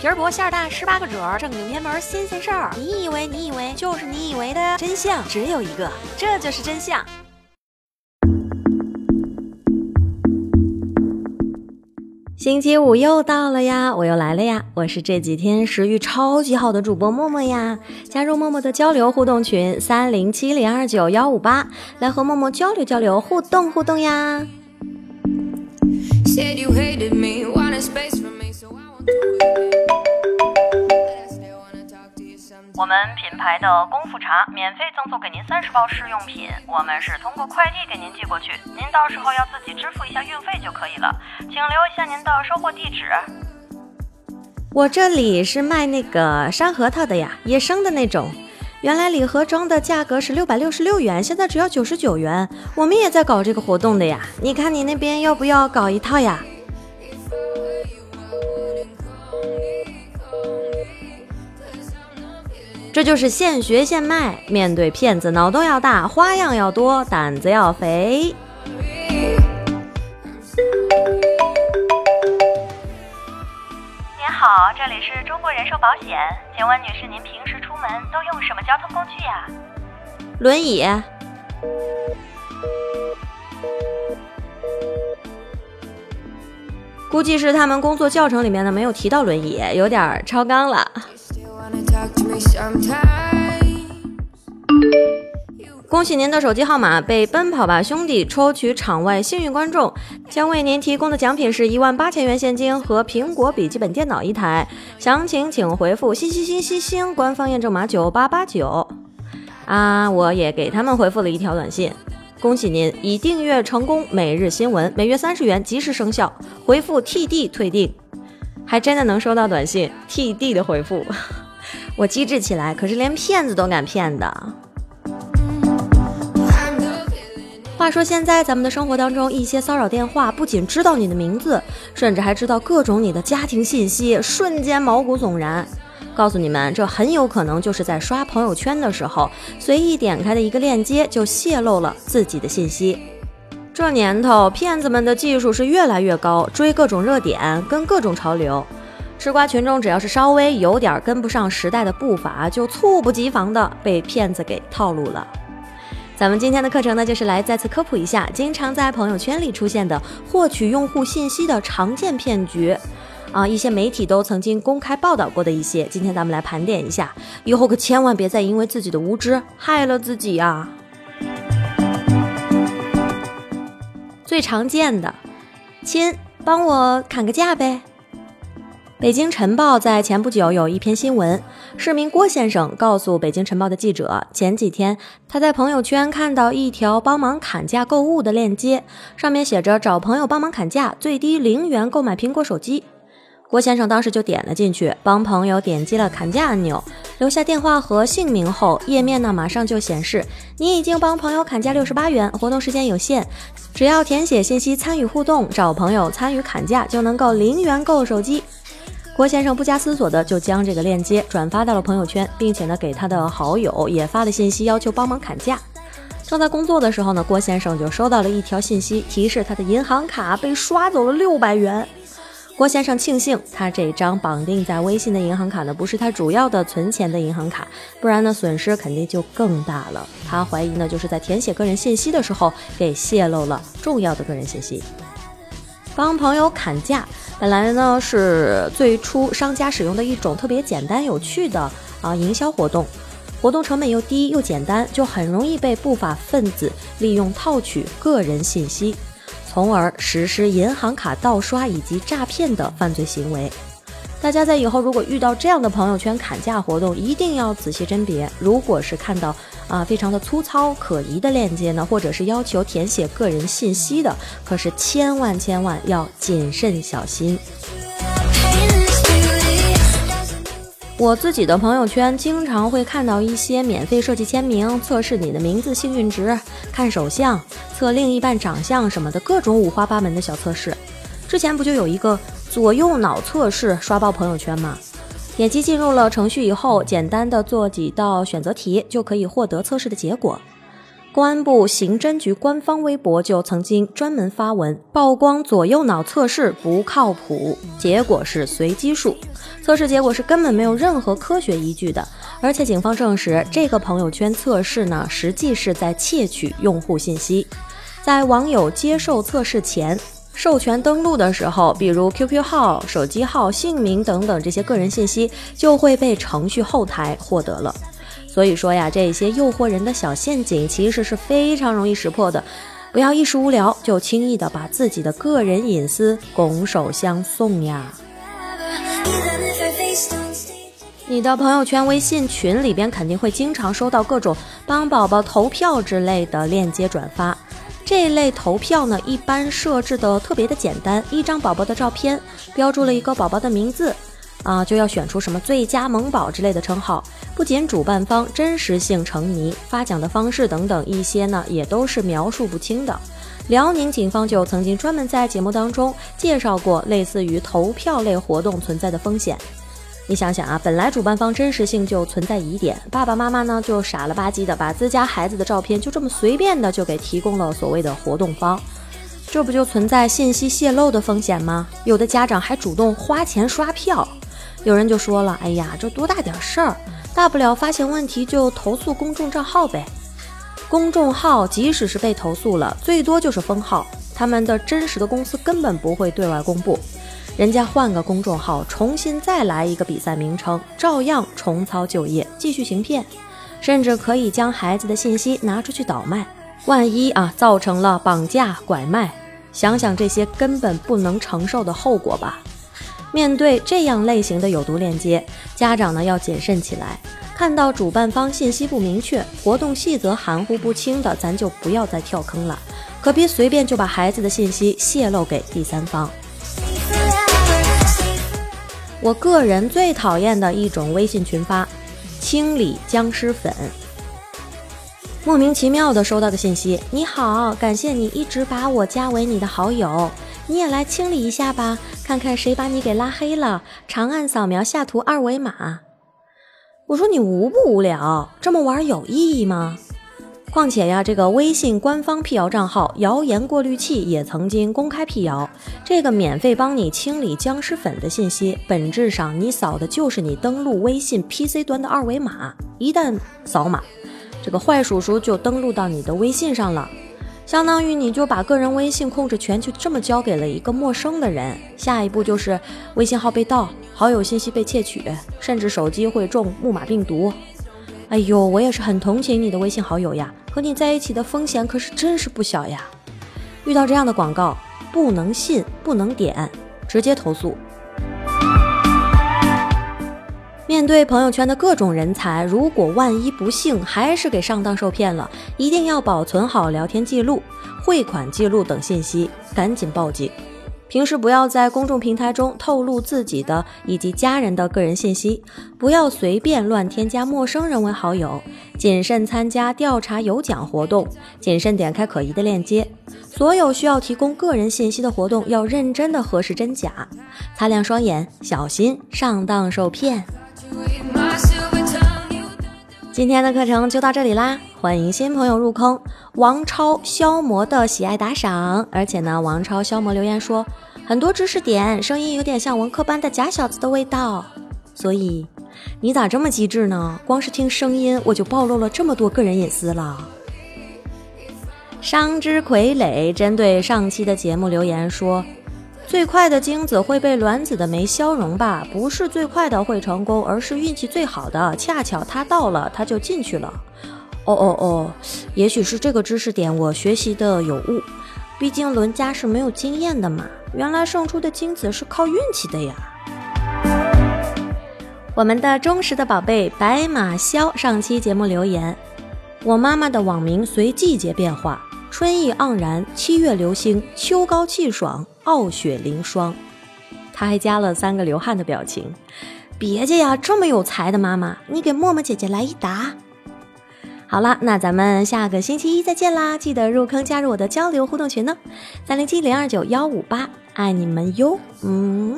皮儿薄馅儿大，十八个褶儿，正经偏门新鲜事儿。你以为你以为就是你以为的真相只有一个，这就是真相。星期五又到了呀，我又来了呀，我是这几天食欲超级好的主播默默呀。加入默默的交流互动群三零七零二九幺五八，来和默默交流交流，互动互动呀。我们品牌的功夫茶免费赠送给您三十包试用品，我们是通过快递给您寄过去，您到时候要自己支付一下运费就可以了，请留一下您的收货地址。我这里是卖那个山核桃的呀，野生的那种。原来礼盒装的价格是六百六十六元，现在只要九十九元。我们也在搞这个活动的呀，你看你那边要不要搞一套呀？这就是现学现卖，面对骗子，脑洞要大，花样要多，胆子要肥。您好，这里是中国人寿保险，请问女士，您平时出门都用什么交通工具呀？轮椅。估计是他们工作教程里面呢没有提到轮椅，有点超纲了。恭喜您的手机号码被奔跑吧兄弟抽取场外幸运观众，将为您提供的奖品是一万八千元现金和苹果笔记本电脑一台。详情请回复“星星星星星”官方验证码九八八九。啊，我也给他们回复了一条短信，恭喜您已订阅成功每日新闻，每月三十元即时生效。回复 TD 退订，还真的能收到短信 TD 的回复。我机智起来，可是连骗子都敢骗的。话说现在咱们的生活当中，一些骚扰电话不仅知道你的名字，甚至还知道各种你的家庭信息，瞬间毛骨悚然。告诉你们，这很有可能就是在刷朋友圈的时候，随意点开的一个链接就泄露了自己的信息。这年头，骗子们的技术是越来越高，追各种热点，跟各种潮流。吃瓜群众只要是稍微有点跟不上时代的步伐，就猝不及防的被骗子给套路了。咱们今天的课程呢，就是来再次科普一下经常在朋友圈里出现的获取用户信息的常见骗局，啊，一些媒体都曾经公开报道过的一些，今天咱们来盘点一下，以后可千万别再因为自己的无知害了自己呀。最常见的，亲，帮我砍个价呗。北京晨报在前不久有一篇新闻，市民郭先生告诉北京晨报的记者，前几天他在朋友圈看到一条帮忙砍价购物的链接，上面写着找朋友帮忙砍价，最低零元购买苹果手机。郭先生当时就点了进去，帮朋友点击了砍价按钮，留下电话和姓名后，页面呢马上就显示你已经帮朋友砍价六十八元，活动时间有限，只要填写信息参与互动，找朋友参与砍价就能够零元购手机。郭先生不加思索的就将这个链接转发到了朋友圈，并且呢给他的好友也发了信息，要求帮忙砍价。正在工作的时候呢，郭先生就收到了一条信息，提示他的银行卡被刷走了六百元。郭先生庆幸他这张绑定在微信的银行卡呢不是他主要的存钱的银行卡，不然呢损失肯定就更大了。他怀疑呢就是在填写个人信息的时候给泄露了重要的个人信息。帮朋友砍价，本来呢是最初商家使用的一种特别简单有趣的啊营销活动，活动成本又低又简单，就很容易被不法分子利用套取个人信息，从而实施银行卡盗刷以及诈骗的犯罪行为。大家在以后如果遇到这样的朋友圈砍价活动，一定要仔细甄别。如果是看到啊非常的粗糙可疑的链接呢，或者是要求填写个人信息的，可是千万千万要谨慎小心。我自己的朋友圈经常会看到一些免费设计签名、测试你的名字幸运值、看手相、测另一半长相什么的各种五花八门的小测试。之前不就有一个？左右脑测试刷爆朋友圈吗？点击进入了程序以后，简单的做几道选择题就可以获得测试的结果。公安部刑侦局官方微博就曾经专门发文曝光左右脑测试不靠谱，结果是随机数，测试结果是根本没有任何科学依据的。而且警方证实，这个朋友圈测试呢，实际是在窃取用户信息。在网友接受测试前，授权登录的时候，比如 QQ 号、手机号、姓名等等这些个人信息，就会被程序后台获得了。所以说呀，这些诱惑人的小陷阱其实是非常容易识破的，不要一时无聊就轻易的把自己的个人隐私拱手相送呀。你的朋友圈、微信群里边肯定会经常收到各种帮宝宝投票之类的链接转发，这类投票呢，一般设置的特别的简单，一张宝宝的照片，标注了一个宝宝的名字。啊，就要选出什么最佳萌宝之类的称号。不仅主办方真实性成谜，发奖的方式等等一些呢，也都是描述不清的。辽宁警方就曾经专门在节目当中介绍过类似于投票类活动存在的风险。你想想啊，本来主办方真实性就存在疑点，爸爸妈妈呢就傻了吧唧的把自家孩子的照片就这么随便的就给提供了所谓的活动方，这不就存在信息泄露的风险吗？有的家长还主动花钱刷票。有人就说了：“哎呀，这多大点事儿，大不了发现问题就投诉公众账号呗。公众号即使是被投诉了，最多就是封号，他们的真实的公司根本不会对外公布。人家换个公众号，重新再来一个比赛名称，照样重操旧业，继续行骗，甚至可以将孩子的信息拿出去倒卖。万一啊，造成了绑架拐卖，想想这些根本不能承受的后果吧。”面对这样类型的有毒链接，家长呢要谨慎起来。看到主办方信息不明确、活动细则含糊不清的，咱就不要再跳坑了。可别随便就把孩子的信息泄露给第三方。我个人最讨厌的一种微信群发，清理僵尸粉。莫名其妙的收到的信息：你好，感谢你一直把我加为你的好友。你也来清理一下吧，看看谁把你给拉黑了。长按扫描下图二维码。我说你无不无聊？这么玩有意义吗？况且呀，这个微信官方辟谣账号“谣言过滤器”也曾经公开辟谣，这个免费帮你清理僵尸粉的信息，本质上你扫的就是你登录微信 PC 端的二维码。一旦扫码，这个坏叔叔就登录到你的微信上了。相当于你就把个人微信控制权就这么交给了一个陌生的人，下一步就是微信号被盗，好友信息被窃取，甚至手机会中木马病毒。哎呦，我也是很同情你的微信好友呀，和你在一起的风险可是真是不小呀。遇到这样的广告，不能信，不能点，直接投诉。面对朋友圈的各种人才，如果万一不幸还是给上当受骗了，一定要保存好聊天记录、汇款记录等信息，赶紧报警。平时不要在公众平台中透露自己的以及家人的个人信息，不要随便乱添加陌生人为好友，谨慎参加调查有奖活动，谨慎点开可疑的链接。所有需要提供个人信息的活动，要认真的核实真假，擦亮双眼，小心上当受骗。今天的课程就到这里啦，欢迎新朋友入坑。王超消磨的喜爱打赏，而且呢，王超消磨留言说很多知识点，声音有点像文科班的假小子的味道。所以你咋这么机智呢？光是听声音我就暴露了这么多个人隐私了。商之傀儡针对上期的节目留言说。最快的精子会被卵子的酶消融吧？不是最快的会成功，而是运气最好的。恰巧它到了，它就进去了。哦哦哦，也许是这个知识点我学习的有误。毕竟伦家是没有经验的嘛。原来胜出的精子是靠运气的呀。我们的忠实的宝贝白马萧上期节目留言：我妈妈的网名随季节变化。春意盎然，七月流星，秋高气爽，傲雪凌霜。他还加了三个流汗的表情。别介呀，这么有才的妈妈，你给默默姐姐来一打。好了，那咱们下个星期一再见啦！记得入坑加入我的交流互动群呢，三零七零二九幺五八，爱你们哟，嗯。